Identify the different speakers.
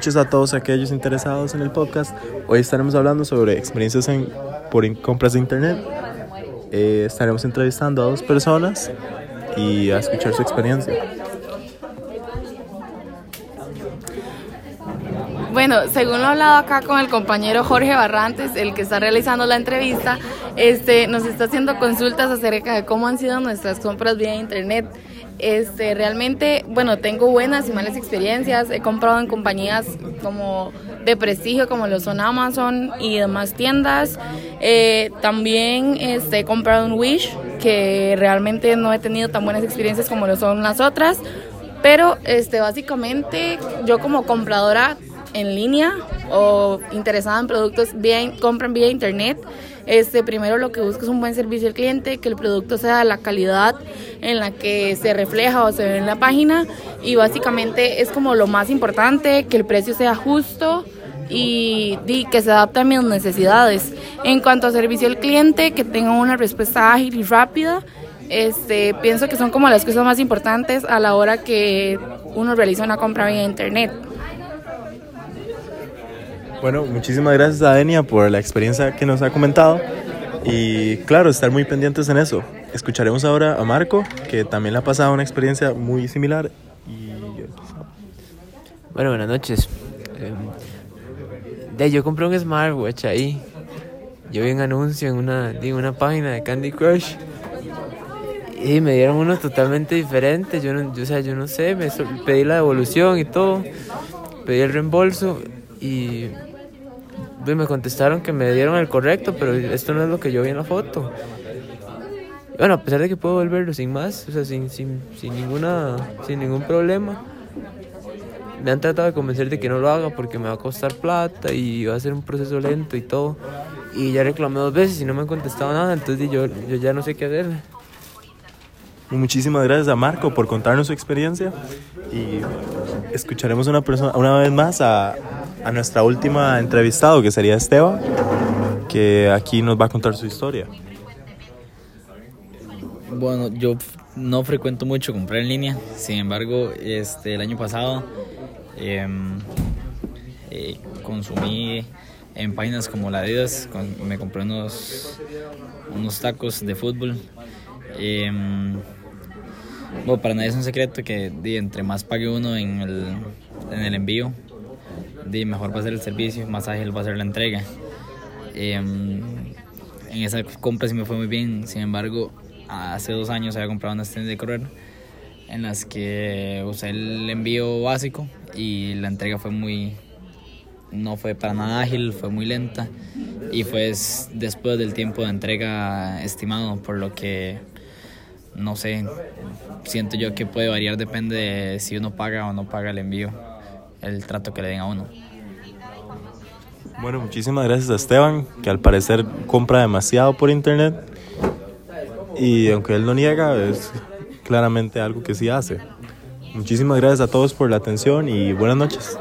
Speaker 1: noches a todos aquellos interesados en el podcast. Hoy estaremos hablando sobre experiencias en, por compras de internet. Eh, estaremos entrevistando a dos personas y a escuchar su experiencia.
Speaker 2: Bueno, según lo hablado acá con el compañero Jorge Barrantes, el que está realizando la entrevista, este, nos está haciendo consultas acerca de cómo han sido nuestras compras vía internet. Este, realmente, bueno, tengo buenas y malas experiencias. He comprado en compañías como de prestigio, como lo son Amazon y demás tiendas. Eh, también este, he comprado un Wish, que realmente no he tenido tan buenas experiencias como lo son las otras. Pero este, básicamente yo como compradora en línea o interesada en productos compran vía internet, este, primero lo que busco es un buen servicio al cliente, que el producto sea de la calidad en la que se refleja o se ve en la página y básicamente es como lo más importante, que el precio sea justo y, y, que se adapte a mis necesidades. En cuanto a servicio al cliente, que tenga una respuesta ágil y rápida, este, pienso que son como las cosas más importantes a la hora que uno realiza una compra vía internet.
Speaker 1: Bueno, muchísimas gracias a Denia por la experiencia que nos ha comentado y claro, estar muy pendientes en eso. Escucharemos ahora a Marco, que también le ha pasado una experiencia muy similar. Y...
Speaker 3: Bueno, buenas noches. Eh, de, yo compré un smartwatch ahí. Yo vi un anuncio en una, en una página de Candy Crush y me dieron uno totalmente diferente. Yo, no, yo, o sea, yo no sé, me pedí la devolución y todo, pedí el reembolso y me contestaron que me dieron el correcto, pero esto no es lo que yo vi en la foto. Bueno, a pesar de que puedo volverlo sin más, o sea, sin, sin, sin, ninguna, sin ningún problema, me han tratado de convencer de que no lo haga porque me va a costar plata y va a ser un proceso lento y todo. Y ya reclamé dos veces y no me han contestado nada, entonces yo, yo ya no sé qué hacer.
Speaker 1: Muchísimas gracias a Marco por contarnos su experiencia y escucharemos una, persona, una vez más a, a nuestra última entrevistado, que sería Esteban, que aquí nos va a contar su historia.
Speaker 4: Bueno, yo no frecuento mucho comprar en línea, sin embargo, este, el año pasado em, eh, consumí en páginas como la Adidas, me compré unos, unos tacos de fútbol. Em, bueno, para nadie es un secreto que entre más pague uno en el, en el envío, mejor va a ser el servicio, más ágil va a ser la entrega. Em, en esa compra sí me fue muy bien, sin embargo, hace dos años había comprado unas tiendas de correr en las que usé el envío básico y la entrega fue muy no fue para nada ágil, fue muy lenta y fue después del tiempo de entrega estimado, por lo que no sé, siento yo que puede variar, depende de si uno paga o no paga el envío el trato que le den a uno.
Speaker 1: Bueno, muchísimas gracias a Esteban, que al parecer compra demasiado por internet y aunque él no niega, es claramente algo que sí hace. Muchísimas gracias a todos por la atención y buenas noches.